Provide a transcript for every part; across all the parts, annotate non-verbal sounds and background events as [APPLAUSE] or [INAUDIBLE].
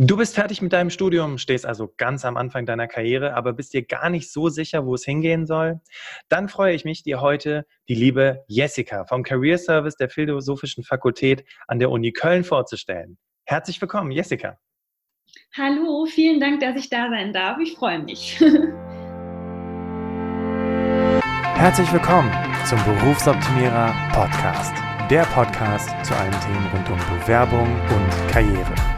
Du bist fertig mit deinem Studium, stehst also ganz am Anfang deiner Karriere, aber bist dir gar nicht so sicher, wo es hingehen soll? Dann freue ich mich, dir heute die liebe Jessica vom Career Service der Philosophischen Fakultät an der Uni Köln vorzustellen. Herzlich willkommen, Jessica. Hallo, vielen Dank, dass ich da sein darf. Ich freue mich. [LAUGHS] Herzlich willkommen zum Berufsoptimierer Podcast. Der Podcast zu allen Themen rund um Bewerbung und Karriere.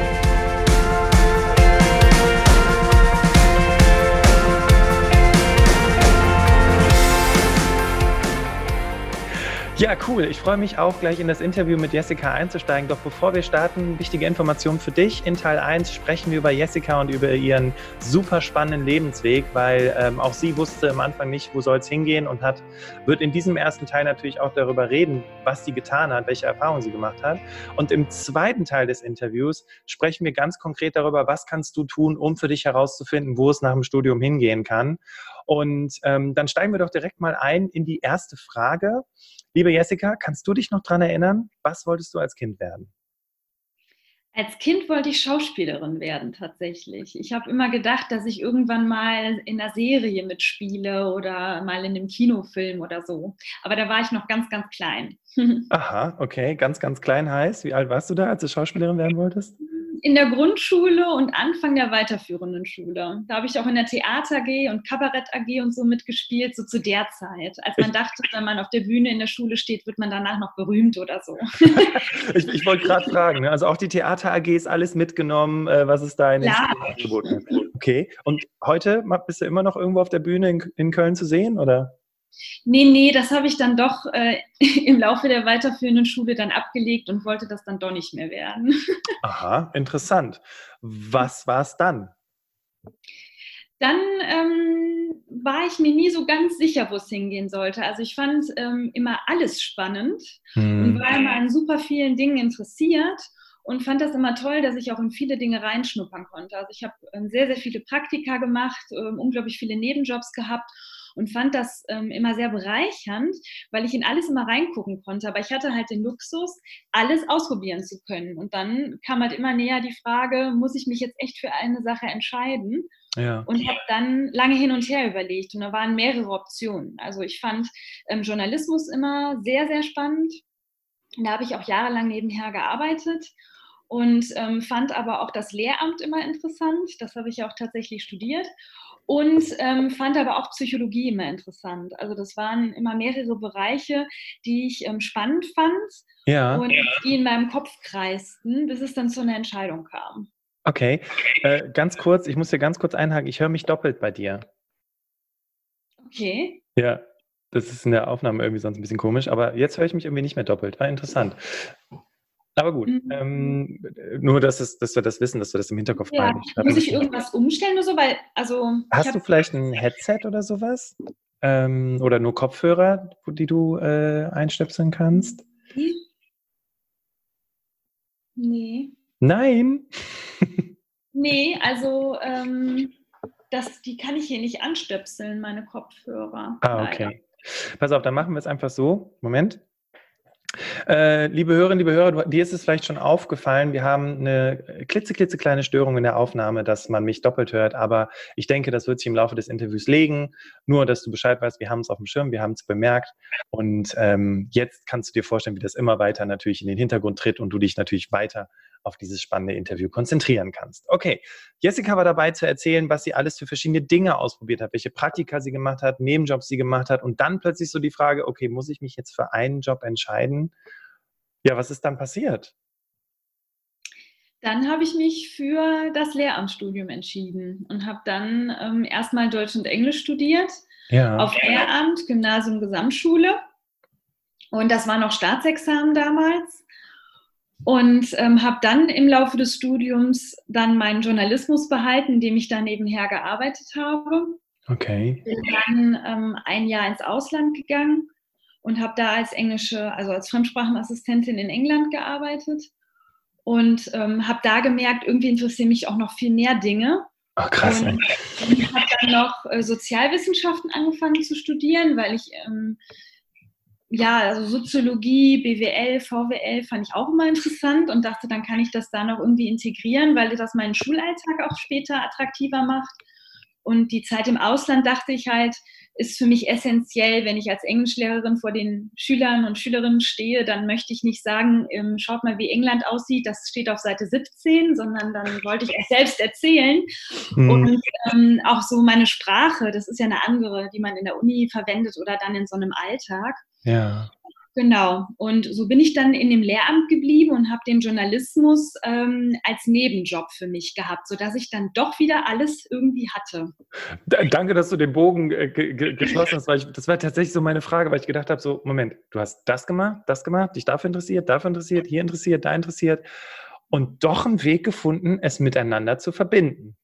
Ja, cool. Ich freue mich auch, gleich in das Interview mit Jessica einzusteigen. Doch bevor wir starten, wichtige Information für dich. In Teil 1 sprechen wir über Jessica und über ihren super spannenden Lebensweg, weil ähm, auch sie wusste am Anfang nicht, wo soll es hingehen und hat, wird in diesem ersten Teil natürlich auch darüber reden, was sie getan hat, welche Erfahrungen sie gemacht hat. Und im zweiten Teil des Interviews sprechen wir ganz konkret darüber, was kannst du tun, um für dich herauszufinden, wo es nach dem Studium hingehen kann. Und ähm, dann steigen wir doch direkt mal ein in die erste Frage. Liebe Jessica, kannst du dich noch daran erinnern, was wolltest du als Kind werden? Als Kind wollte ich Schauspielerin werden, tatsächlich. Ich habe immer gedacht, dass ich irgendwann mal in einer Serie mitspiele oder mal in einem Kinofilm oder so. Aber da war ich noch ganz, ganz klein. [LAUGHS] Aha, okay. Ganz, ganz klein heißt. Wie alt warst du da, als du Schauspielerin werden wolltest? In der Grundschule und Anfang der weiterführenden Schule. Da habe ich auch in der Theater AG und Kabarett AG und so mitgespielt, so zu der Zeit, als man dachte, wenn man auf der Bühne in der Schule steht, wird man danach noch berühmt oder so. [LAUGHS] ich, ich wollte gerade fragen, ne? also auch die Theater AG ist alles mitgenommen, äh, was es da in den angeboten hat. Okay, und heute bist du immer noch irgendwo auf der Bühne in, in Köln zu sehen, oder? Nee, nee, das habe ich dann doch äh, [LAUGHS] im Laufe der weiterführenden Schule dann abgelegt und wollte das dann doch nicht mehr werden. [LAUGHS] Aha, interessant. Was war es dann? Dann ähm, war ich mir nie so ganz sicher, wo es hingehen sollte. Also ich fand ähm, immer alles spannend hm. und war immer an super vielen Dingen interessiert und fand das immer toll, dass ich auch in viele Dinge reinschnuppern konnte. Also ich habe ähm, sehr, sehr viele Praktika gemacht, ähm, unglaublich viele Nebenjobs gehabt und fand das ähm, immer sehr bereichernd, weil ich in alles immer reingucken konnte. Aber ich hatte halt den Luxus, alles ausprobieren zu können. Und dann kam halt immer näher die Frage, muss ich mich jetzt echt für eine Sache entscheiden? Ja. Und habe dann lange hin und her überlegt und da waren mehrere Optionen. Also ich fand ähm, Journalismus immer sehr, sehr spannend. Da habe ich auch jahrelang nebenher gearbeitet und ähm, fand aber auch das Lehramt immer interessant. Das habe ich auch tatsächlich studiert und ähm, fand aber auch Psychologie immer interessant. Also das waren immer mehrere Bereiche, die ich ähm, spannend fand ja. und die in meinem Kopf kreisten, bis es dann zu einer Entscheidung kam. Okay, äh, ganz kurz, ich muss hier ganz kurz einhaken, ich höre mich doppelt bei dir. Okay. Ja, das ist in der Aufnahme irgendwie sonst ein bisschen komisch, aber jetzt höre ich mich irgendwie nicht mehr doppelt. War interessant. Aber gut, mhm. ähm, nur, dass, es, dass wir das wissen, dass wir das im Hinterkopf ja. behalten. Muss ich irgendwas umstellen oder so? Weil, also, Hast du vielleicht ein Headset oder sowas? Ähm, oder nur Kopfhörer, die du äh, einstöpseln kannst? Nee. Nein? nee, [LAUGHS] also ähm, das, die kann ich hier nicht anstöpseln, meine Kopfhörer. Ah, okay. Leider. Pass auf, dann machen wir es einfach so. Moment. Äh, liebe Hörerinnen, liebe Hörer, dir ist es vielleicht schon aufgefallen, wir haben eine klitzeklitzekleine Störung in der Aufnahme, dass man mich doppelt hört, aber ich denke, das wird sich im Laufe des Interviews legen. Nur, dass du Bescheid weißt, wir haben es auf dem Schirm, wir haben es bemerkt und ähm, jetzt kannst du dir vorstellen, wie das immer weiter natürlich in den Hintergrund tritt und du dich natürlich weiter auf dieses spannende Interview konzentrieren kannst. Okay, Jessica war dabei zu erzählen, was sie alles für verschiedene Dinge ausprobiert hat, welche Praktika sie gemacht hat, Nebenjobs sie gemacht hat und dann plötzlich so die Frage, okay, muss ich mich jetzt für einen Job entscheiden? Ja, was ist dann passiert? Dann habe ich mich für das Lehramtsstudium entschieden und habe dann ähm, erstmal Deutsch und Englisch studiert ja. auf Lehramt, Gymnasium, Gesamtschule. Und das war noch Staatsexamen damals. Und ähm, habe dann im Laufe des Studiums dann meinen Journalismus behalten, indem ich da nebenher gearbeitet habe. Okay. Bin dann ähm, ein Jahr ins Ausland gegangen und habe da als englische, also als Fremdsprachenassistentin in England gearbeitet und ähm, habe da gemerkt, irgendwie interessieren mich auch noch viel mehr Dinge. Ach, krass. Und, und habe dann noch äh, Sozialwissenschaften angefangen zu studieren, weil ich ähm, ja, also Soziologie, BWL, VWL fand ich auch immer interessant und dachte, dann kann ich das da noch irgendwie integrieren, weil das meinen Schulalltag auch später attraktiver macht. Und die Zeit im Ausland dachte ich halt, ist für mich essentiell, wenn ich als Englischlehrerin vor den Schülern und Schülerinnen stehe, dann möchte ich nicht sagen, ähm, schaut mal, wie England aussieht, das steht auf Seite 17, sondern dann wollte ich es selbst erzählen. Mhm. Und ähm, auch so meine Sprache, das ist ja eine andere, die man in der Uni verwendet oder dann in so einem Alltag. Ja. Genau. Und so bin ich dann in dem Lehramt geblieben und habe den Journalismus ähm, als Nebenjob für mich gehabt, sodass ich dann doch wieder alles irgendwie hatte. Danke, dass du den Bogen äh, geschlossen hast, weil ich, das war tatsächlich so meine Frage, weil ich gedacht habe: so, Moment, du hast das gemacht, das gemacht, dich dafür interessiert, dafür interessiert, hier interessiert, da interessiert und doch einen Weg gefunden, es miteinander zu verbinden.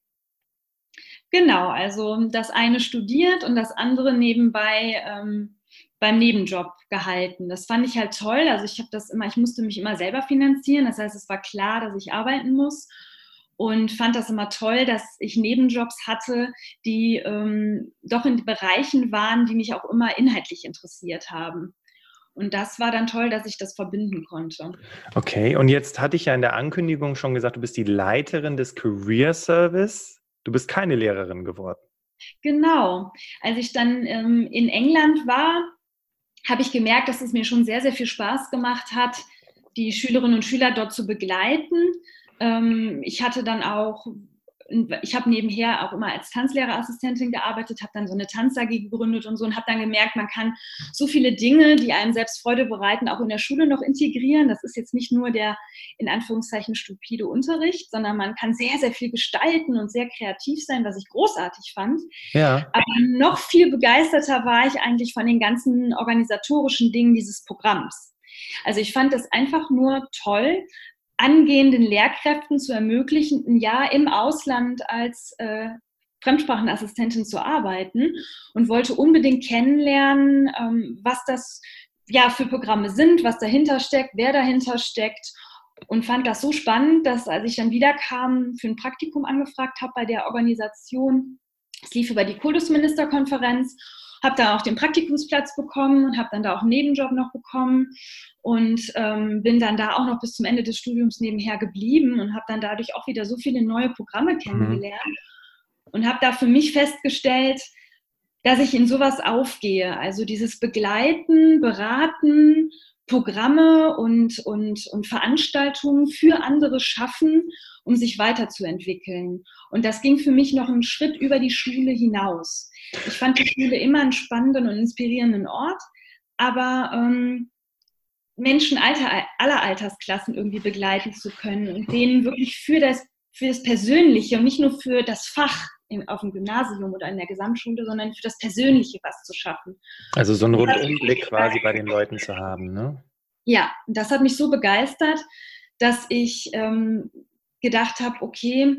Genau, also das eine studiert und das andere nebenbei. Ähm, beim Nebenjob gehalten. Das fand ich halt toll. Also ich habe das immer, ich musste mich immer selber finanzieren. Das heißt, es war klar, dass ich arbeiten muss und fand das immer toll, dass ich Nebenjobs hatte, die ähm, doch in Bereichen waren, die mich auch immer inhaltlich interessiert haben. Und das war dann toll, dass ich das verbinden konnte. Okay, und jetzt hatte ich ja in der Ankündigung schon gesagt, du bist die Leiterin des Career Service. Du bist keine Lehrerin geworden. Genau. Als ich dann ähm, in England war, habe ich gemerkt, dass es mir schon sehr, sehr viel Spaß gemacht hat, die Schülerinnen und Schüler dort zu begleiten. Ähm, ich hatte dann auch, ich habe nebenher auch immer als Tanzlehrerassistentin gearbeitet, habe dann so eine Tanz AG gegründet und so und habe dann gemerkt, man kann so viele Dinge, die einem selbst Freude bereiten, auch in der Schule noch integrieren. Das ist jetzt nicht nur der in Anführungszeichen stupide Unterricht, sondern man kann sehr, sehr viel gestalten und sehr kreativ sein, was ich großartig fand. Ja. Aber noch viel begeisterter war ich eigentlich von den ganzen organisatorischen Dingen dieses Programms. Also ich fand das einfach nur toll, angehenden Lehrkräften zu ermöglichen, ein Jahr im Ausland als äh, Fremdsprachenassistentin zu arbeiten und wollte unbedingt kennenlernen, ähm, was das ja für Programme sind, was dahinter steckt, wer dahinter steckt und fand das so spannend, dass als ich dann wiederkam, für ein Praktikum angefragt habe bei der Organisation, es lief über die Kultusministerkonferenz, habe dann auch den Praktikumsplatz bekommen und habe dann da auch einen Nebenjob noch bekommen und ähm, bin dann da auch noch bis zum Ende des Studiums nebenher geblieben und habe dann dadurch auch wieder so viele neue Programme mhm. kennengelernt mhm. und habe da für mich festgestellt, dass ich in sowas aufgehe. Also dieses Begleiten, Beraten, Programme und, und, und Veranstaltungen für andere schaffen, um sich weiterzuentwickeln. Und das ging für mich noch einen Schritt über die Schule hinaus. Ich fand die Schule immer einen spannenden und inspirierenden Ort, aber ähm, Menschen alter, aller Altersklassen irgendwie begleiten zu können und denen wirklich für das, für das Persönliche und nicht nur für das Fach auf dem Gymnasium oder in der Gesamtschule, sondern für das Persönliche was zu schaffen. Also so einen Rundumblick quasi bei den Leuten zu haben, ne? Ja, das hat mich so begeistert, dass ich ähm, gedacht habe, okay,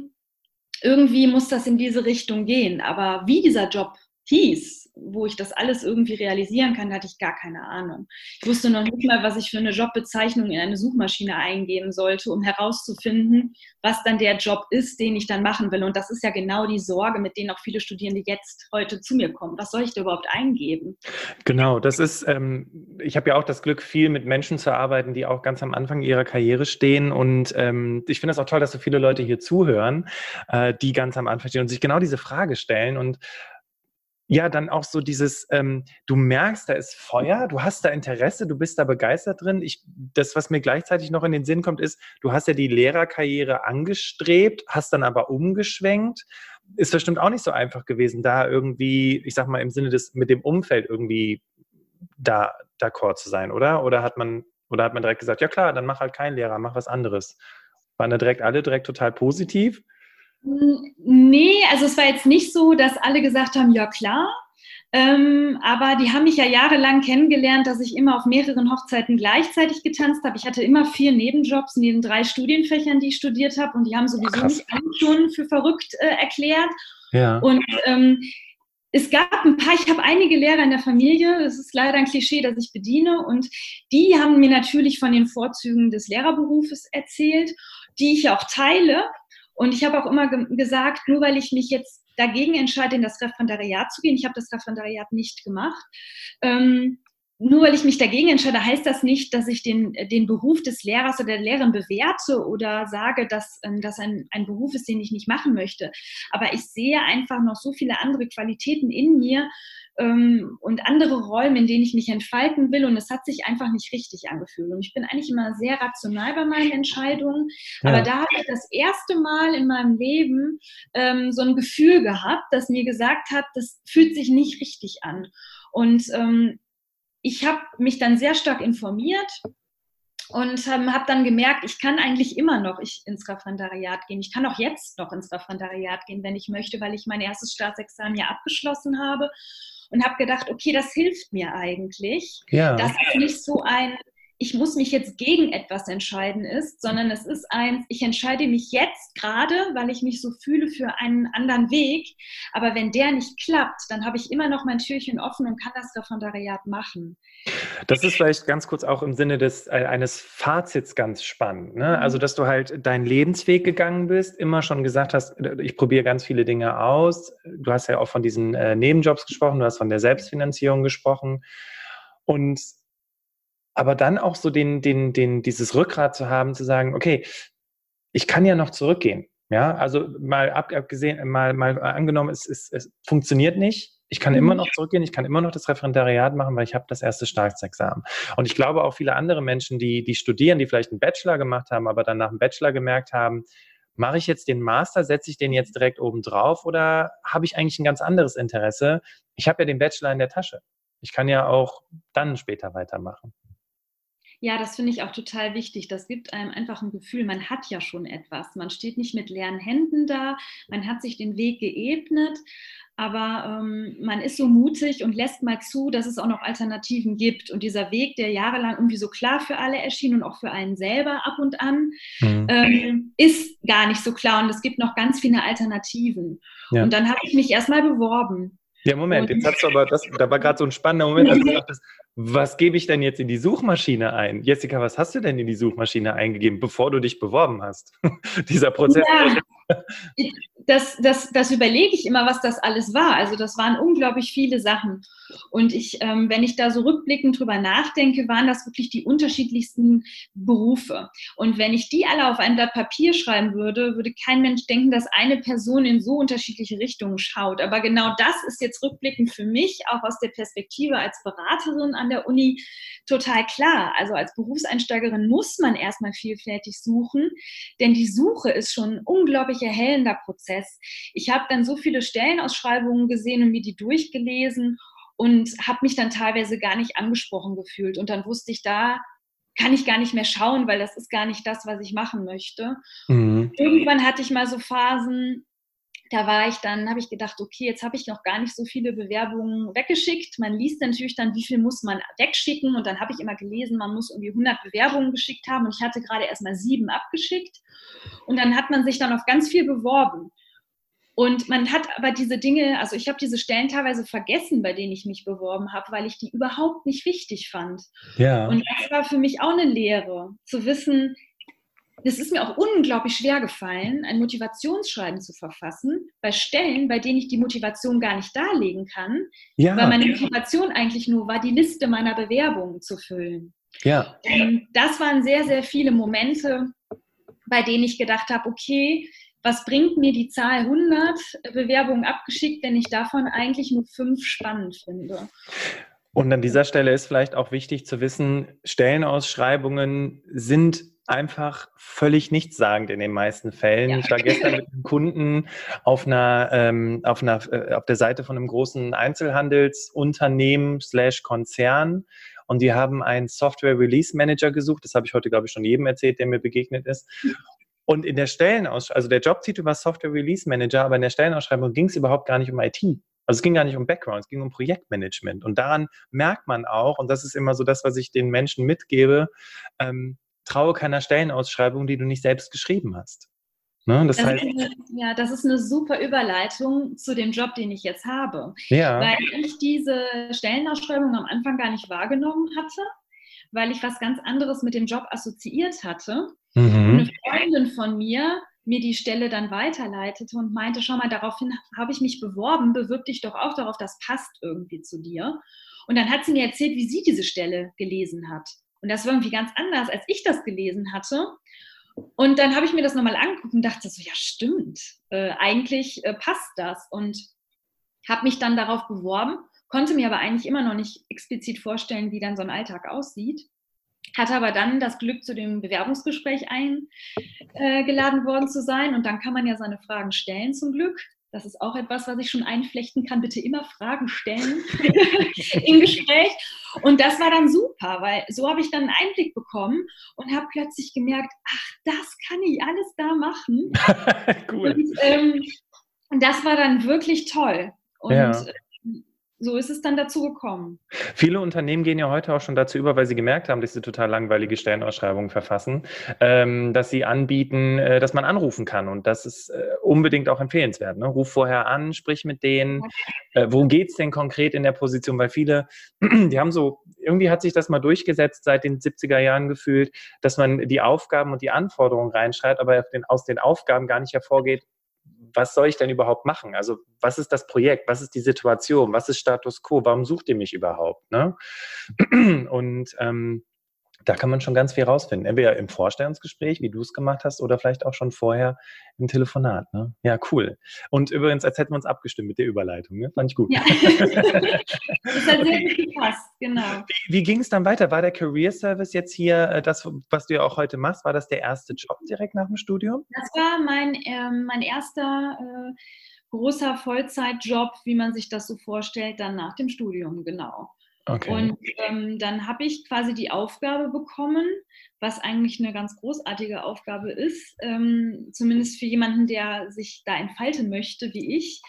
irgendwie muss das in diese Richtung gehen. Aber wie dieser Job hieß, wo ich das alles irgendwie realisieren kann, hatte ich gar keine Ahnung. Ich wusste noch nicht mal, was ich für eine Jobbezeichnung in eine Suchmaschine eingeben sollte, um herauszufinden, was dann der Job ist, den ich dann machen will. Und das ist ja genau die Sorge, mit denen auch viele Studierende jetzt heute zu mir kommen. Was soll ich da überhaupt eingeben? Genau, das ist, ähm, ich habe ja auch das Glück, viel mit Menschen zu arbeiten, die auch ganz am Anfang ihrer Karriere stehen. Und ähm, ich finde es auch toll, dass so viele Leute hier zuhören, äh, die ganz am Anfang stehen und sich genau diese Frage stellen. Und ja, dann auch so dieses, ähm, du merkst, da ist Feuer, du hast da Interesse, du bist da begeistert drin. Ich, das, was mir gleichzeitig noch in den Sinn kommt, ist, du hast ja die Lehrerkarriere angestrebt, hast dann aber umgeschwenkt. Ist bestimmt auch nicht so einfach gewesen, da irgendwie, ich sag mal, im Sinne des, mit dem Umfeld irgendwie da d'accord zu sein, oder? Oder hat man, oder hat man direkt gesagt, ja klar, dann mach halt keinen Lehrer, mach was anderes. Waren da direkt alle direkt total positiv? Nee, also es war jetzt nicht so, dass alle gesagt haben, ja klar. Ähm, aber die haben mich ja jahrelang kennengelernt, dass ich immer auf mehreren Hochzeiten gleichzeitig getanzt habe. Ich hatte immer vier Nebenjobs neben drei Studienfächern, die ich studiert habe. Und die haben sowieso Krass. mich schon für verrückt äh, erklärt. Ja. Und ähm, es gab ein paar, ich habe einige Lehrer in der Familie, das ist leider ein Klischee, das ich bediene, und die haben mir natürlich von den Vorzügen des Lehrerberufes erzählt, die ich auch teile. Und ich habe auch immer ge gesagt, nur weil ich mich jetzt dagegen entscheide, in das Referendariat zu gehen, ich habe das Referendariat nicht gemacht, ähm, nur weil ich mich dagegen entscheide, heißt das nicht, dass ich den, den Beruf des Lehrers oder der Lehrerin bewerte oder sage, dass ähm, das ein, ein Beruf ist, den ich nicht machen möchte. Aber ich sehe einfach noch so viele andere Qualitäten in mir ähm, und andere Räume, in denen ich mich entfalten will. Und es hat sich einfach nicht richtig angefühlt. Und ich bin eigentlich immer sehr rational bei meinen Entscheidungen. Ja. Aber da habe ich das erste Mal in meinem Leben ähm, so ein Gefühl gehabt, das mir gesagt hat, das fühlt sich nicht richtig an. Und ähm, ich habe mich dann sehr stark informiert und ähm, habe dann gemerkt, ich kann eigentlich immer noch ich, ins Referendariat gehen. Ich kann auch jetzt noch ins Referendariat gehen, wenn ich möchte, weil ich mein erstes Staatsexamen ja abgeschlossen habe und habe gedacht, okay, das hilft mir eigentlich. Ja. Das ist nicht so ein ich muss mich jetzt gegen etwas entscheiden ist, sondern es ist eins, ich entscheide mich jetzt gerade, weil ich mich so fühle für einen anderen Weg. Aber wenn der nicht klappt, dann habe ich immer noch mein Türchen offen und kann das Referendariat machen. Das ist vielleicht ganz kurz auch im Sinne des, äh, eines Fazits ganz spannend. Ne? Mhm. Also, dass du halt deinen Lebensweg gegangen bist, immer schon gesagt hast, äh, ich probiere ganz viele Dinge aus. Du hast ja auch von diesen äh, Nebenjobs gesprochen, du hast von der Selbstfinanzierung gesprochen. Und aber dann auch so den, den, den, dieses Rückgrat zu haben, zu sagen, okay, ich kann ja noch zurückgehen. Ja, also mal abgesehen, mal, mal angenommen, es, es, es funktioniert nicht. Ich kann immer mhm. noch zurückgehen, ich kann immer noch das Referendariat machen, weil ich habe das erste Staatsexamen. Und ich glaube auch viele andere Menschen, die, die studieren, die vielleicht einen Bachelor gemacht haben, aber dann nach dem Bachelor gemerkt haben, mache ich jetzt den Master, setze ich den jetzt direkt oben drauf oder habe ich eigentlich ein ganz anderes Interesse? Ich habe ja den Bachelor in der Tasche. Ich kann ja auch dann später weitermachen. Ja, das finde ich auch total wichtig. Das gibt einem einfach ein Gefühl, man hat ja schon etwas. Man steht nicht mit leeren Händen da, man hat sich den Weg geebnet, aber ähm, man ist so mutig und lässt mal zu, dass es auch noch Alternativen gibt. Und dieser Weg, der jahrelang irgendwie so klar für alle erschien und auch für einen selber ab und an, mhm. ähm, ist gar nicht so klar. Und es gibt noch ganz viele Alternativen. Ja. Und dann habe ich mich erstmal beworben. Ja, Moment, jetzt hast du aber, das, da war gerade so ein spannender Moment, als du [LAUGHS] dachtest, was gebe ich denn jetzt in die Suchmaschine ein? Jessica, was hast du denn in die Suchmaschine eingegeben, bevor du dich beworben hast? [LAUGHS] Dieser Prozess. Ja, das, das, das überlege ich immer, was das alles war. Also das waren unglaublich viele Sachen. Und ich, ähm, wenn ich da so rückblickend drüber nachdenke, waren das wirklich die unterschiedlichsten Berufe. Und wenn ich die alle auf ein Blatt Papier schreiben würde, würde kein Mensch denken, dass eine Person in so unterschiedliche Richtungen schaut. Aber genau das ist jetzt rückblickend für mich, auch aus der Perspektive als Beraterin an der Uni, total klar. Also als Berufseinsteigerin muss man erstmal vielfältig suchen, denn die Suche ist schon ein unglaublich erhellender Prozess. Ich habe dann so viele Stellenausschreibungen gesehen und mir die durchgelesen und habe mich dann teilweise gar nicht angesprochen gefühlt. Und dann wusste ich, da kann ich gar nicht mehr schauen, weil das ist gar nicht das, was ich machen möchte. Mhm. Irgendwann hatte ich mal so Phasen, da war ich dann, habe ich gedacht, okay, jetzt habe ich noch gar nicht so viele Bewerbungen weggeschickt. Man liest natürlich dann, wie viel muss man wegschicken. Und dann habe ich immer gelesen, man muss irgendwie 100 Bewerbungen geschickt haben. Und ich hatte gerade erst mal sieben abgeschickt. Und dann hat man sich dann auf ganz viel beworben. Und man hat aber diese Dinge, also ich habe diese Stellen teilweise vergessen, bei denen ich mich beworben habe, weil ich die überhaupt nicht wichtig fand. Ja. Und das war für mich auch eine Lehre, zu wissen, es ist mir auch unglaublich schwer gefallen, ein Motivationsschreiben zu verfassen, bei Stellen, bei denen ich die Motivation gar nicht darlegen kann, ja. weil meine Motivation eigentlich nur war, die Liste meiner Bewerbungen zu füllen. Ja. Und das waren sehr, sehr viele Momente, bei denen ich gedacht habe, okay, was bringt mir die Zahl 100 Bewerbungen abgeschickt, wenn ich davon eigentlich nur fünf spannend finde? Und an dieser Stelle ist vielleicht auch wichtig zu wissen, Stellenausschreibungen sind einfach völlig nichtssagend in den meisten Fällen. Ja. Ich war gestern mit einem Kunden auf einer, ähm, auf einer, äh, auf der Seite von einem großen Einzelhandelsunternehmen slash Konzern und die haben einen Software Release Manager gesucht. Das habe ich heute, glaube ich, schon jedem erzählt, der mir begegnet ist. Und in der Stellenausschreibung, also der Jobtitel war Software Release Manager, aber in der Stellenausschreibung ging es überhaupt gar nicht um IT. Also es ging gar nicht um Background, es ging um Projektmanagement. Und daran merkt man auch, und das ist immer so das, was ich den Menschen mitgebe, ähm, traue keiner Stellenausschreibung, die du nicht selbst geschrieben hast. Ne? Das, das heißt, eine, ja, das ist eine super Überleitung zu dem Job, den ich jetzt habe. Ja. Weil ich diese Stellenausschreibung am Anfang gar nicht wahrgenommen hatte, weil ich was ganz anderes mit dem Job assoziiert hatte. Mhm. Eine Freundin von mir mir die Stelle dann weiterleitete und meinte, schau mal, daraufhin habe ich mich beworben, bewirb dich doch auch darauf, das passt irgendwie zu dir. Und dann hat sie mir erzählt, wie sie diese Stelle gelesen hat. Und das war irgendwie ganz anders, als ich das gelesen hatte. Und dann habe ich mir das nochmal angeguckt und dachte so, ja stimmt, äh, eigentlich äh, passt das. Und habe mich dann darauf beworben, konnte mir aber eigentlich immer noch nicht explizit vorstellen, wie dann so ein Alltag aussieht. Hatte aber dann das Glück, zu dem Bewerbungsgespräch eingeladen äh, worden zu sein. Und dann kann man ja seine Fragen stellen zum Glück. Das ist auch etwas, was ich schon einflechten kann. Bitte immer Fragen stellen [LAUGHS] im Gespräch. Und das war dann super, weil so habe ich dann einen Einblick bekommen und habe plötzlich gemerkt, ach, das kann ich alles da machen. [LAUGHS] cool. Und, ähm, das war dann wirklich toll. Und ja so ist es dann dazu gekommen. Viele Unternehmen gehen ja heute auch schon dazu über, weil sie gemerkt haben, dass sie total langweilige Stellenausschreibungen verfassen, ähm, dass sie anbieten, äh, dass man anrufen kann. Und das ist äh, unbedingt auch empfehlenswert. Ne? Ruf vorher an, sprich mit denen. Äh, worum geht es denn konkret in der Position? Weil viele, [CLEARS THROAT] die haben so, irgendwie hat sich das mal durchgesetzt seit den 70er Jahren gefühlt, dass man die Aufgaben und die Anforderungen reinschreibt, aber aus den Aufgaben gar nicht hervorgeht, was soll ich denn überhaupt machen? Also was ist das Projekt? Was ist die Situation? Was ist Status quo? Warum sucht ihr mich überhaupt? Ne? [CLEARS THROAT] Und ähm, da kann man schon ganz viel rausfinden. Entweder im Vorstellungsgespräch, wie du es gemacht hast, oder vielleicht auch schon vorher im Telefonat. Ne? Ja, cool. Und übrigens, als hätten wir uns abgestimmt mit der Überleitung. Ne? Fand ich gut. Ja. [LAUGHS] das hat sehr gut gepasst, genau. Wie, wie ging es dann weiter? War der Career Service jetzt hier, äh, das, was du ja auch heute machst, war das der erste Job direkt nach dem Studium? Das war mein, äh, mein erster äh, großer Vollzeitjob, wie man sich das so vorstellt, dann nach dem Studium, genau. Okay. Und ähm, dann habe ich quasi die Aufgabe bekommen, was eigentlich eine ganz großartige Aufgabe ist, ähm, zumindest für jemanden, der sich da entfalten möchte, wie ich,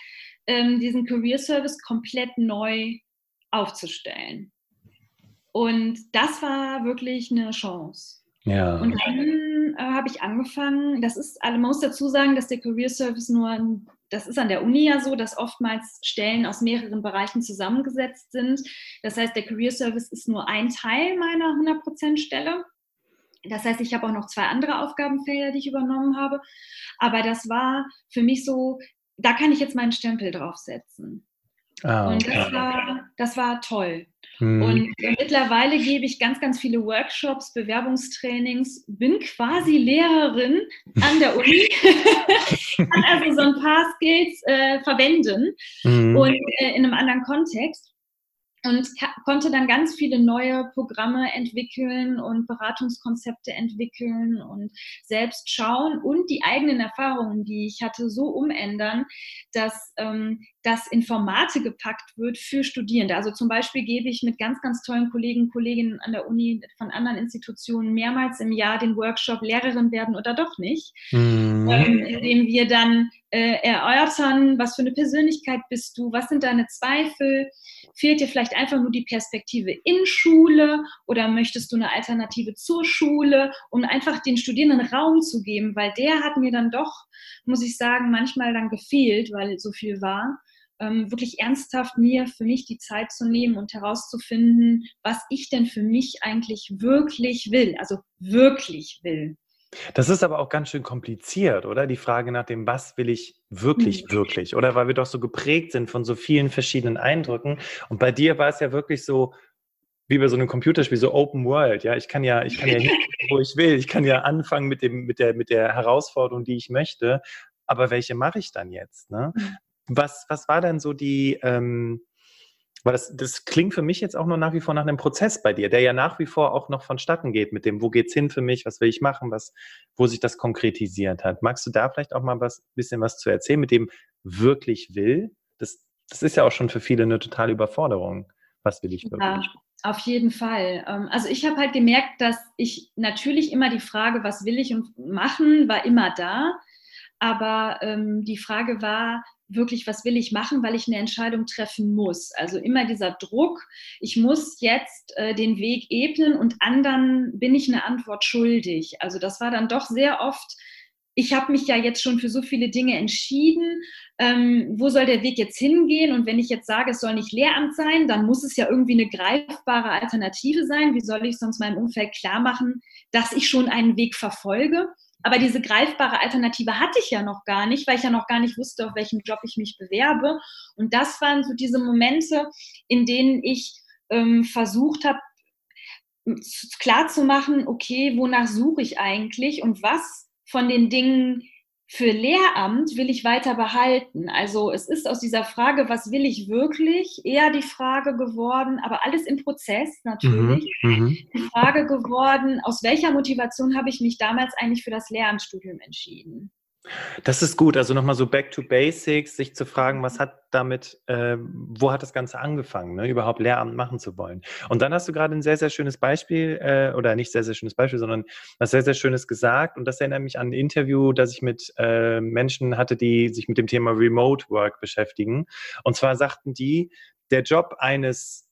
ähm, diesen Career Service komplett neu aufzustellen. Und das war wirklich eine Chance. Ja. Und dann äh, habe ich angefangen, das ist, man muss dazu sagen, dass der Career Service nur ein das ist an der Uni ja so, dass oftmals Stellen aus mehreren Bereichen zusammengesetzt sind. Das heißt, der Career Service ist nur ein Teil meiner 100% Stelle. Das heißt, ich habe auch noch zwei andere Aufgabenfelder, die ich übernommen habe. Aber das war für mich so, da kann ich jetzt meinen Stempel draufsetzen. Ah, okay. Und das war, das war toll. Hm. Und mittlerweile gebe ich ganz, ganz viele Workshops, Bewerbungstrainings, bin quasi Lehrerin an der Uni, [LAUGHS] kann also so ein paar Skills äh, verwenden hm. und äh, in einem anderen Kontext und konnte dann ganz viele neue Programme entwickeln und Beratungskonzepte entwickeln und selbst schauen und die eigenen Erfahrungen, die ich hatte, so umändern, dass ähm, das in Formate gepackt wird für Studierende. Also zum Beispiel gebe ich mit ganz, ganz tollen Kollegen, Kolleginnen an der Uni von anderen Institutionen mehrmals im Jahr den Workshop Lehrerin werden oder doch nicht, mhm. ähm, in dem wir dann äh, erörtern, was für eine Persönlichkeit bist du, was sind deine Zweifel, fehlt dir vielleicht einfach nur die Perspektive in Schule oder möchtest du eine Alternative zur Schule, um einfach den Studierenden Raum zu geben, weil der hat mir dann doch, muss ich sagen, manchmal dann gefehlt, weil so viel war. Ähm, wirklich ernsthaft mir für mich die Zeit zu nehmen und herauszufinden, was ich denn für mich eigentlich wirklich will, also wirklich will. Das ist aber auch ganz schön kompliziert, oder? Die Frage nach dem, was will ich wirklich, mhm. wirklich, oder? Weil wir doch so geprägt sind von so vielen verschiedenen Eindrücken. Und bei dir war es ja wirklich so, wie bei so einem Computerspiel, so Open World. Ja, ich kann ja, ich kann ja hin, wo ich will. Ich kann ja anfangen mit dem, mit der, mit der Herausforderung, die ich möchte. Aber welche mache ich dann jetzt? Ne? Mhm. Was, was war denn so die, ähm, weil das, das klingt für mich jetzt auch nur nach wie vor nach einem Prozess bei dir, der ja nach wie vor auch noch vonstatten geht mit dem, wo geht's hin für mich, was will ich machen, was, wo sich das konkretisiert hat. Magst du da vielleicht auch mal was, bisschen was zu erzählen mit dem wirklich will? Das, das ist ja auch schon für viele eine totale Überforderung. Was will ich wirklich? Ja, auf jeden Fall. Ähm, also ich habe halt gemerkt, dass ich natürlich immer die Frage, was will ich machen, war immer da. Aber ähm, die Frage war, wirklich, was will ich machen, weil ich eine Entscheidung treffen muss. Also immer dieser Druck, ich muss jetzt äh, den Weg ebnen und anderen bin ich eine Antwort schuldig. Also das war dann doch sehr oft ich habe mich ja jetzt schon für so viele Dinge entschieden. Ähm, wo soll der Weg jetzt hingehen? Und wenn ich jetzt sage, es soll nicht Lehramt sein, dann muss es ja irgendwie eine greifbare Alternative sein. Wie soll ich sonst meinem Umfeld klar machen, dass ich schon einen Weg verfolge? Aber diese greifbare Alternative hatte ich ja noch gar nicht, weil ich ja noch gar nicht wusste, auf welchen Job ich mich bewerbe. Und das waren so diese Momente, in denen ich ähm, versucht habe, klar zu machen, okay, wonach suche ich eigentlich und was von den Dingen für Lehramt will ich weiter behalten. Also es ist aus dieser Frage, was will ich wirklich, eher die Frage geworden, aber alles im Prozess natürlich, mhm, mhm. die Frage geworden, aus welcher Motivation habe ich mich damals eigentlich für das Lehramtsstudium entschieden? Das ist gut. Also nochmal so back to basics, sich zu fragen, was hat damit, äh, wo hat das Ganze angefangen, ne, überhaupt Lehramt machen zu wollen. Und dann hast du gerade ein sehr, sehr schönes Beispiel, äh, oder nicht sehr, sehr schönes Beispiel, sondern was sehr, sehr Schönes gesagt. Und das erinnert mich an ein Interview, das ich mit äh, Menschen hatte, die sich mit dem Thema Remote Work beschäftigen. Und zwar sagten die, der Job eines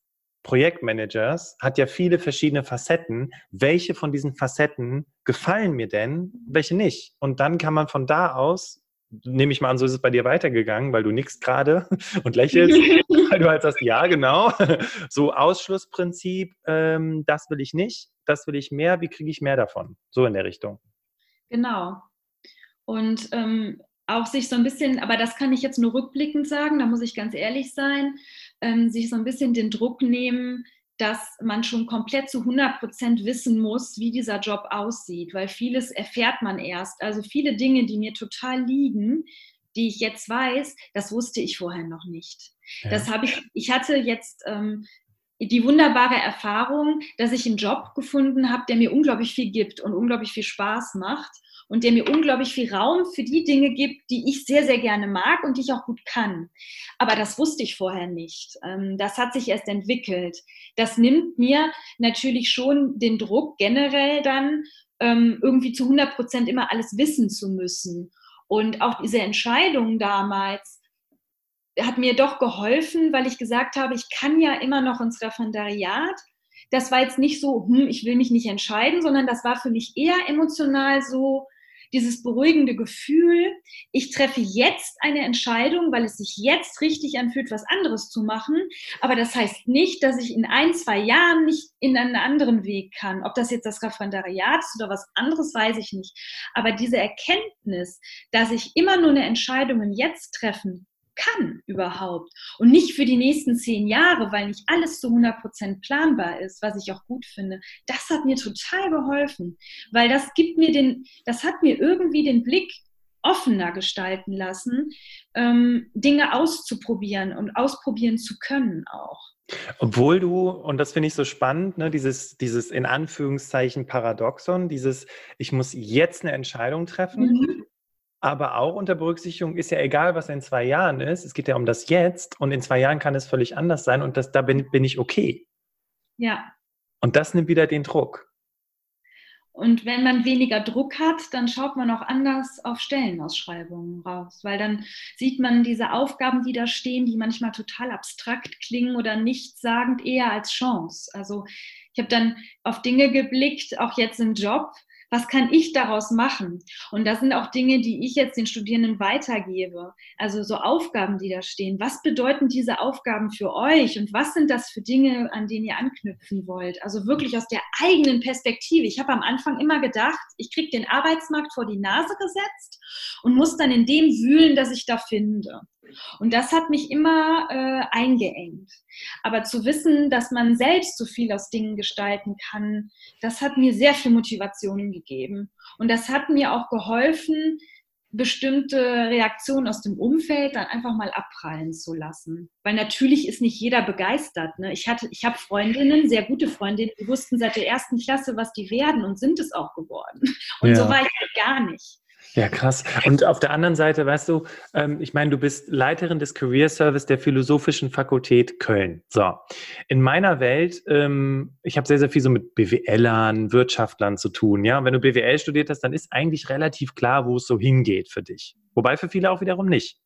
Projektmanagers hat ja viele verschiedene Facetten. Welche von diesen Facetten gefallen mir denn, welche nicht? Und dann kann man von da aus, nehme ich mal an, so ist es bei dir weitergegangen, weil du nickst gerade [LAUGHS] und lächelst, [LAUGHS] weil du halt sagst, ja, genau, [LAUGHS] so Ausschlussprinzip, ähm, das will ich nicht, das will ich mehr, wie kriege ich mehr davon? So in der Richtung. Genau. Und ähm, auch sich so ein bisschen, aber das kann ich jetzt nur rückblickend sagen, da muss ich ganz ehrlich sein, ähm, sich so ein bisschen den Druck nehmen, dass man schon komplett zu 100 Prozent wissen muss, wie dieser Job aussieht, weil vieles erfährt man erst. Also viele Dinge, die mir total liegen, die ich jetzt weiß, das wusste ich vorher noch nicht. Ja. Das habe ich, ich hatte jetzt ähm, die wunderbare Erfahrung, dass ich einen Job gefunden habe, der mir unglaublich viel gibt und unglaublich viel Spaß macht und der mir unglaublich viel Raum für die Dinge gibt, die ich sehr, sehr gerne mag und die ich auch gut kann. Aber das wusste ich vorher nicht. Ähm, das hat sich erst entwickelt. Das nimmt mir natürlich schon den Druck generell dann ähm, irgendwie zu 100 Prozent immer alles wissen zu müssen. Und auch diese Entscheidung damals, hat mir doch geholfen, weil ich gesagt habe, ich kann ja immer noch ins Referendariat. Das war jetzt nicht so, hm, ich will mich nicht entscheiden, sondern das war für mich eher emotional so, dieses beruhigende Gefühl, ich treffe jetzt eine Entscheidung, weil es sich jetzt richtig anfühlt, was anderes zu machen. Aber das heißt nicht, dass ich in ein, zwei Jahren nicht in einen anderen Weg kann. Ob das jetzt das Referendariat ist oder was anderes, weiß ich nicht. Aber diese Erkenntnis, dass ich immer nur eine Entscheidung jetzt treffen kann überhaupt. Und nicht für die nächsten zehn Jahre, weil nicht alles zu 100 Prozent planbar ist, was ich auch gut finde. Das hat mir total geholfen, weil das gibt mir den, das hat mir irgendwie den Blick offener gestalten lassen, ähm, Dinge auszuprobieren und ausprobieren zu können auch. Obwohl du, und das finde ich so spannend, ne, dieses, dieses in Anführungszeichen Paradoxon, dieses, ich muss jetzt eine Entscheidung treffen, mhm. Aber auch unter Berücksichtigung ist ja egal, was in zwei Jahren ist. Es geht ja um das Jetzt und in zwei Jahren kann es völlig anders sein und das, da bin, bin ich okay. Ja. Und das nimmt wieder den Druck. Und wenn man weniger Druck hat, dann schaut man auch anders auf Stellenausschreibungen raus, weil dann sieht man diese Aufgaben, die da stehen, die manchmal total abstrakt klingen oder nichtssagend eher als Chance. Also ich habe dann auf Dinge geblickt, auch jetzt im Job, was kann ich daraus machen? Und das sind auch Dinge, die ich jetzt den Studierenden weitergebe. Also so Aufgaben, die da stehen. Was bedeuten diese Aufgaben für euch? Und was sind das für Dinge, an denen ihr anknüpfen wollt? Also wirklich aus der eigenen Perspektive. Ich habe am Anfang immer gedacht, ich kriege den Arbeitsmarkt vor die Nase gesetzt und muss dann in dem wühlen, das ich da finde. Und das hat mich immer äh, eingeengt. Aber zu wissen, dass man selbst so viel aus Dingen gestalten kann, das hat mir sehr viel Motivation gegeben. Und das hat mir auch geholfen, bestimmte Reaktionen aus dem Umfeld dann einfach mal abprallen zu lassen. Weil natürlich ist nicht jeder begeistert. Ne? Ich, hatte, ich habe Freundinnen, sehr gute Freundinnen, die wussten seit der ersten Klasse, was die werden und sind es auch geworden. Und ja. so war ich halt gar nicht. Ja, krass. Und auf der anderen Seite, weißt du, ähm, ich meine, du bist Leiterin des Career Service der Philosophischen Fakultät Köln. So, in meiner Welt, ähm, ich habe sehr, sehr viel so mit BWLern, Wirtschaftlern zu tun. Ja, und wenn du BWL studiert hast, dann ist eigentlich relativ klar, wo es so hingeht für dich. Wobei für viele auch wiederum nicht.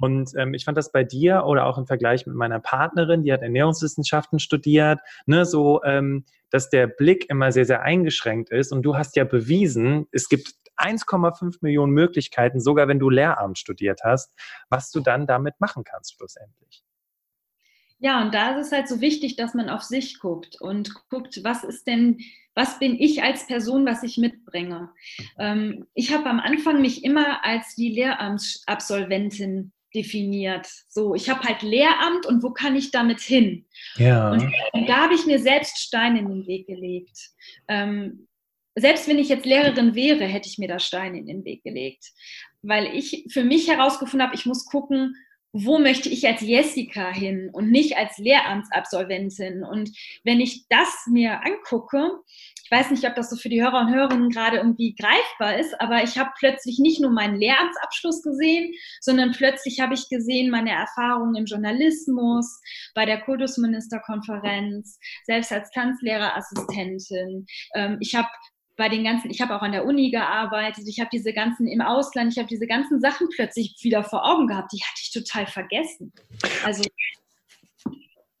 Und ähm, ich fand das bei dir oder auch im Vergleich mit meiner Partnerin, die hat Ernährungswissenschaften studiert, ne, so, ähm, dass der Blick immer sehr, sehr eingeschränkt ist. Und du hast ja bewiesen, es gibt 1,5 Millionen Möglichkeiten, sogar wenn du Lehramt studiert hast, was du dann damit machen kannst schlussendlich. Ja, und da ist es halt so wichtig, dass man auf sich guckt und guckt, was ist denn, was bin ich als Person, was ich mitbringe. Ähm, ich habe am Anfang mich immer als die Lehramtsabsolventin definiert. So, ich habe halt Lehramt und wo kann ich damit hin? Ja. Und, und da habe ich mir selbst Steine in den Weg gelegt. Ähm, selbst wenn ich jetzt Lehrerin wäre, hätte ich mir da Steine in den Weg gelegt. Weil ich für mich herausgefunden habe, ich muss gucken, wo möchte ich als Jessica hin und nicht als Lehramtsabsolventin. Und wenn ich das mir angucke, ich weiß nicht, ob das so für die Hörer und Hörerinnen gerade irgendwie greifbar ist, aber ich habe plötzlich nicht nur meinen Lehramtsabschluss gesehen, sondern plötzlich habe ich gesehen meine Erfahrungen im Journalismus, bei der Kultusministerkonferenz, selbst als Tanzlehrerassistentin. Ähm, ich habe bei den ganzen, ich habe auch an der Uni gearbeitet, ich habe diese ganzen im Ausland, ich habe diese ganzen Sachen plötzlich wieder vor Augen gehabt, die hatte ich total vergessen. Also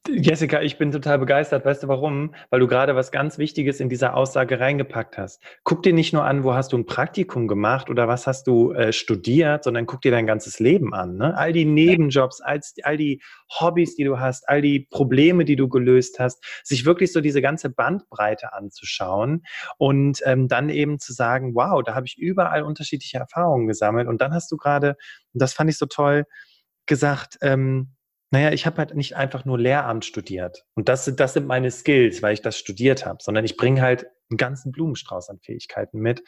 Jessica, ich bin total begeistert. Weißt du warum? Weil du gerade was ganz Wichtiges in dieser Aussage reingepackt hast. Guck dir nicht nur an, wo hast du ein Praktikum gemacht oder was hast du äh, studiert, sondern guck dir dein ganzes Leben an. Ne? All die Nebenjobs, all, all die Hobbys, die du hast, all die Probleme, die du gelöst hast, sich wirklich so diese ganze Bandbreite anzuschauen und ähm, dann eben zu sagen, wow, da habe ich überall unterschiedliche Erfahrungen gesammelt. Und dann hast du gerade, und das fand ich so toll, gesagt, ähm, naja, ich habe halt nicht einfach nur Lehramt studiert. Und das, das sind meine Skills, weil ich das studiert habe, sondern ich bringe halt einen ganzen Blumenstrauß an Fähigkeiten mit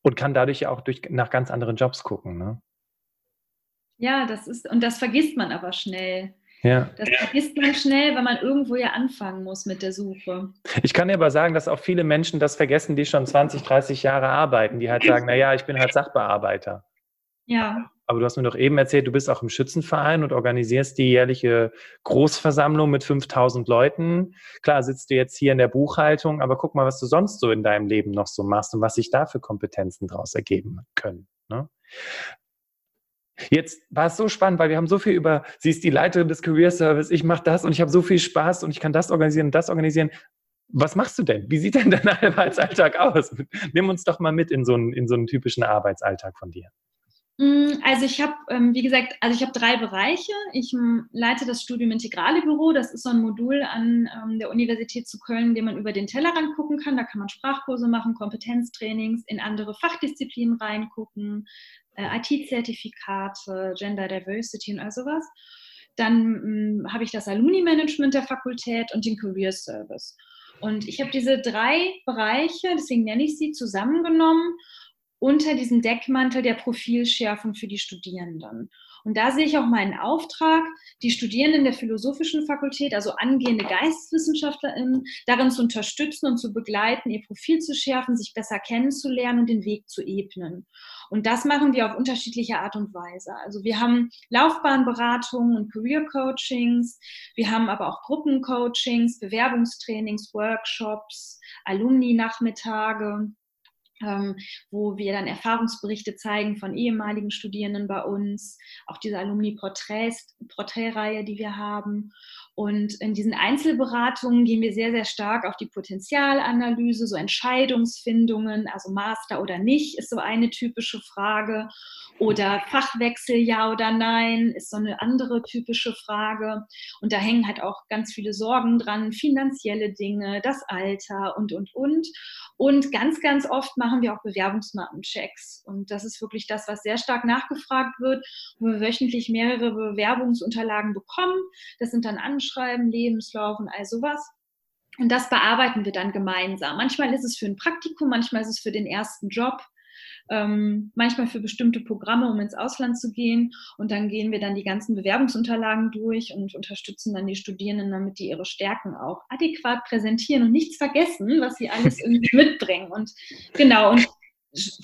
und kann dadurch ja auch durch, nach ganz anderen Jobs gucken. Ne? Ja, das ist, und das vergisst man aber schnell. Ja. Das vergisst man schnell, weil man irgendwo ja anfangen muss mit der Suche. Ich kann dir aber sagen, dass auch viele Menschen das vergessen, die schon 20, 30 Jahre arbeiten, die halt sagen, naja, ich bin halt Sachbearbeiter. Ja. Aber du hast mir doch eben erzählt, du bist auch im Schützenverein und organisierst die jährliche Großversammlung mit 5000 Leuten. Klar sitzt du jetzt hier in der Buchhaltung, aber guck mal, was du sonst so in deinem Leben noch so machst und was sich da für Kompetenzen daraus ergeben können. Ne? Jetzt war es so spannend, weil wir haben so viel über, sie ist die Leiterin des Career Service, ich mache das und ich habe so viel Spaß und ich kann das organisieren und das organisieren. Was machst du denn? Wie sieht denn dein [LAUGHS] Arbeitsalltag aus? Nimm uns doch mal mit in so einen, in so einen typischen Arbeitsalltag von dir. Mm, also ich habe, ähm, wie gesagt, also ich habe drei Bereiche. Ich ähm, leite das Studium Integrale Büro. Das ist so ein Modul an ähm, der Universität zu Köln, in dem man über den Tellerrand gucken kann. Da kann man Sprachkurse machen, Kompetenztrainings, in andere Fachdisziplinen reingucken, äh, IT-Zertifikate, Gender Diversity und all sowas. Dann habe ich das Alumni-Management der Fakultät und den Career Service. Und ich habe diese drei Bereiche, deswegen nenne ich sie, zusammengenommen unter diesem Deckmantel der Profilschärfung für die Studierenden. Und da sehe ich auch meinen Auftrag, die Studierenden der Philosophischen Fakultät, also angehende GeisteswissenschaftlerInnen, darin zu unterstützen und zu begleiten, ihr Profil zu schärfen, sich besser kennenzulernen und den Weg zu ebnen. Und das machen wir auf unterschiedliche Art und Weise. Also wir haben Laufbahnberatungen und Career Coachings, wir haben aber auch Gruppencoachings, Bewerbungstrainings, Workshops, Alumni-Nachmittage ähm, wo wir dann Erfahrungsberichte zeigen von ehemaligen Studierenden bei uns, auch diese Alumni-Porträtreihe, die wir haben. Und in diesen Einzelberatungen gehen wir sehr, sehr stark auf die Potenzialanalyse, so Entscheidungsfindungen, also Master oder nicht, ist so eine typische Frage. Oder Fachwechsel, ja oder nein, ist so eine andere typische Frage. Und da hängen halt auch ganz viele Sorgen dran, finanzielle Dinge, das Alter und, und, und. Und ganz, ganz oft machen wir auch Bewerbungsmappenchecks. Und das ist wirklich das, was sehr stark nachgefragt wird, wo wir wöchentlich mehrere Bewerbungsunterlagen bekommen. Das sind dann Anschreiben, Lebenslauf und all sowas. Und das bearbeiten wir dann gemeinsam. Manchmal ist es für ein Praktikum, manchmal ist es für den ersten Job ähm, manchmal für bestimmte Programme, um ins Ausland zu gehen. Und dann gehen wir dann die ganzen Bewerbungsunterlagen durch und unterstützen dann die Studierenden, damit die ihre Stärken auch adäquat präsentieren und nichts vergessen, was sie alles [LAUGHS] irgendwie mitbringen. Und genau, und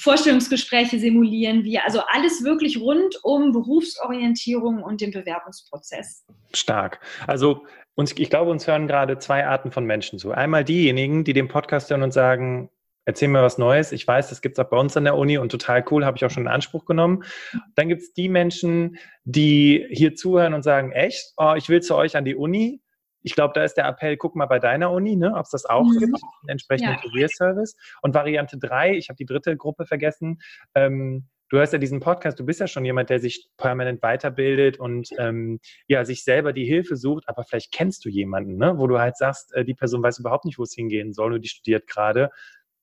Vorstellungsgespräche simulieren wir, also alles wirklich rund um Berufsorientierung und den Bewerbungsprozess. Stark. Also uns, ich glaube, uns hören gerade zwei Arten von Menschen zu. Einmal diejenigen, die den Podcast hören und sagen, erzähl mir was Neues. Ich weiß, das gibt es auch bei uns an der Uni und total cool, habe ich auch schon in Anspruch genommen. Dann gibt es die Menschen, die hier zuhören und sagen, echt, oh, ich will zu euch an die Uni. Ich glaube, da ist der Appell, guck mal bei deiner Uni, ne, ob es das auch mhm. gibt, einen entsprechenden ja. Career Service. Und Variante 3, ich habe die dritte Gruppe vergessen, ähm, du hast ja diesen Podcast, du bist ja schon jemand, der sich permanent weiterbildet und ähm, ja, sich selber die Hilfe sucht, aber vielleicht kennst du jemanden, ne, wo du halt sagst, äh, die Person weiß überhaupt nicht, wo es hingehen soll und die studiert gerade.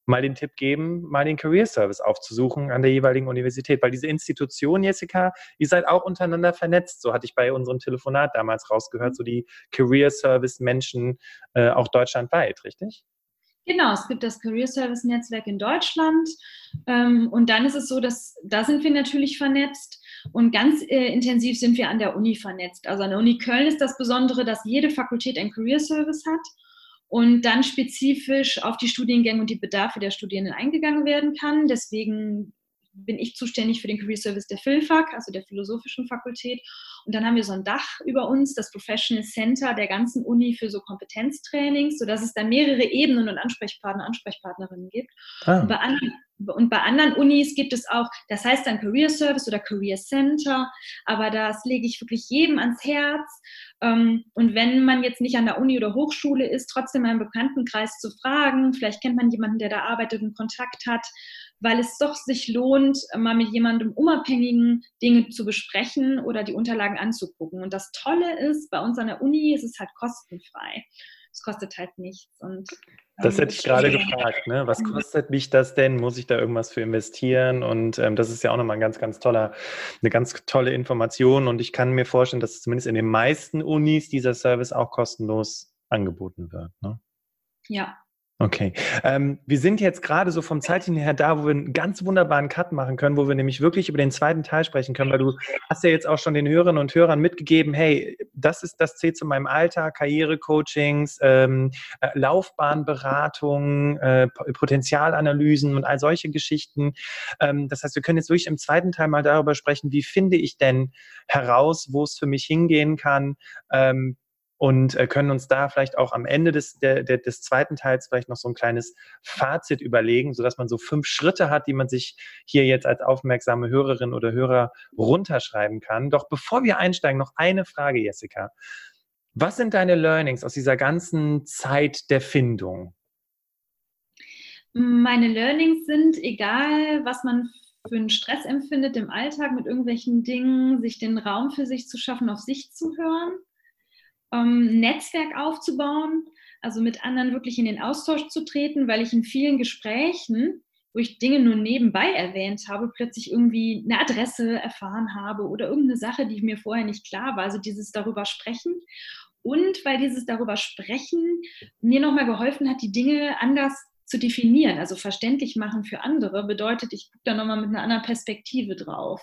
Mal den Tipp geben, mal den Career Service aufzusuchen an der jeweiligen Universität, weil diese Institution, Jessica, ihr seid auch untereinander vernetzt. So hatte ich bei unserem Telefonat damals rausgehört, so die Career Service Menschen äh, auch deutschlandweit, richtig? Genau, es gibt das Career Service Netzwerk in Deutschland. Ähm, und dann ist es so, dass da sind wir natürlich vernetzt und ganz äh, intensiv sind wir an der Uni vernetzt. Also an der Uni Köln ist das Besondere, dass jede Fakultät ein Career Service hat und dann spezifisch auf die Studiengänge und die Bedarfe der Studierenden eingegangen werden kann. Deswegen bin ich zuständig für den Career Service der PhilFac, also der Philosophischen Fakultät. Und dann haben wir so ein Dach über uns, das Professional Center der ganzen Uni für so Kompetenztrainings, sodass es dann mehrere Ebenen und Ansprechpartner, Ansprechpartnerinnen gibt. Ah. Und, bei anderen, und bei anderen Unis gibt es auch, das heißt dann Career Service oder Career Center, aber das lege ich wirklich jedem ans Herz. Ähm, und wenn man jetzt nicht an der Uni oder Hochschule ist, trotzdem einen Bekanntenkreis zu fragen. Vielleicht kennt man jemanden, der da arbeitet und Kontakt hat weil es doch sich lohnt, mal mit jemandem Unabhängigen Dinge zu besprechen oder die Unterlagen anzugucken. Und das Tolle ist, bei uns an der Uni ist es halt kostenfrei. Es kostet halt nichts. Und, das hätte ich gerade gefragt. Ne? Was kostet mich das denn? Muss ich da irgendwas für investieren? Und ähm, das ist ja auch nochmal ein ganz, ganz toller, eine ganz tolle Information. Und ich kann mir vorstellen, dass zumindest in den meisten Unis dieser Service auch kostenlos angeboten wird. Ne? Ja, Okay. Ähm, wir sind jetzt gerade so vom Zeitlichen her da, wo wir einen ganz wunderbaren Cut machen können, wo wir nämlich wirklich über den zweiten Teil sprechen können, weil du hast ja jetzt auch schon den Hörerinnen und Hörern mitgegeben, hey, das ist das zählt zu meinem Alltag, Karrierecoachings, ähm, äh, Laufbahnberatung, äh, Potenzialanalysen und all solche Geschichten. Ähm, das heißt, wir können jetzt wirklich im zweiten Teil mal darüber sprechen, wie finde ich denn heraus, wo es für mich hingehen kann, ähm, und äh, können uns da vielleicht auch am Ende des, der, der, des zweiten Teils vielleicht noch so ein kleines Fazit überlegen, sodass man so fünf Schritte hat, die man sich hier jetzt als aufmerksame Hörerin oder Hörer runterschreiben kann. Doch bevor wir einsteigen, noch eine Frage, Jessica. Was sind deine Learnings aus dieser ganzen Zeit der Findung? Meine Learnings sind, egal was man für einen Stress empfindet im Alltag mit irgendwelchen Dingen, sich den Raum für sich zu schaffen, auf sich zu hören ähm, Netzwerk aufzubauen, also mit anderen wirklich in den Austausch zu treten, weil ich in vielen Gesprächen, wo ich Dinge nur nebenbei erwähnt habe, plötzlich irgendwie eine Adresse erfahren habe oder irgendeine Sache, die mir vorher nicht klar war. Also dieses darüber sprechen. Und weil dieses darüber sprechen mir nochmal geholfen hat, die Dinge anders zu definieren, also verständlich machen für andere, bedeutet, ich gucke da nochmal mit einer anderen Perspektive drauf.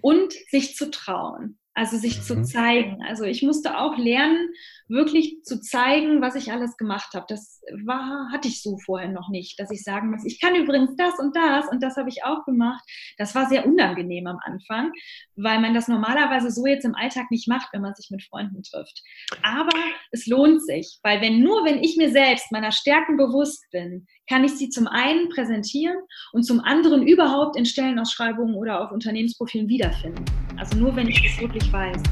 Und sich zu trauen. Also sich mhm. zu zeigen. Also ich musste auch lernen, wirklich zu zeigen, was ich alles gemacht habe. Das war, hatte ich so vorher noch nicht, dass ich sagen muss, ich kann übrigens das und das und das habe ich auch gemacht. Das war sehr unangenehm am Anfang, weil man das normalerweise so jetzt im Alltag nicht macht, wenn man sich mit Freunden trifft. Aber es lohnt sich, weil wenn nur wenn ich mir selbst meiner Stärken bewusst bin, kann ich sie zum einen präsentieren und zum anderen überhaupt in Stellenausschreibungen oder auf Unternehmensprofilen wiederfinden. Also nur wenn ich es wirklich weiß.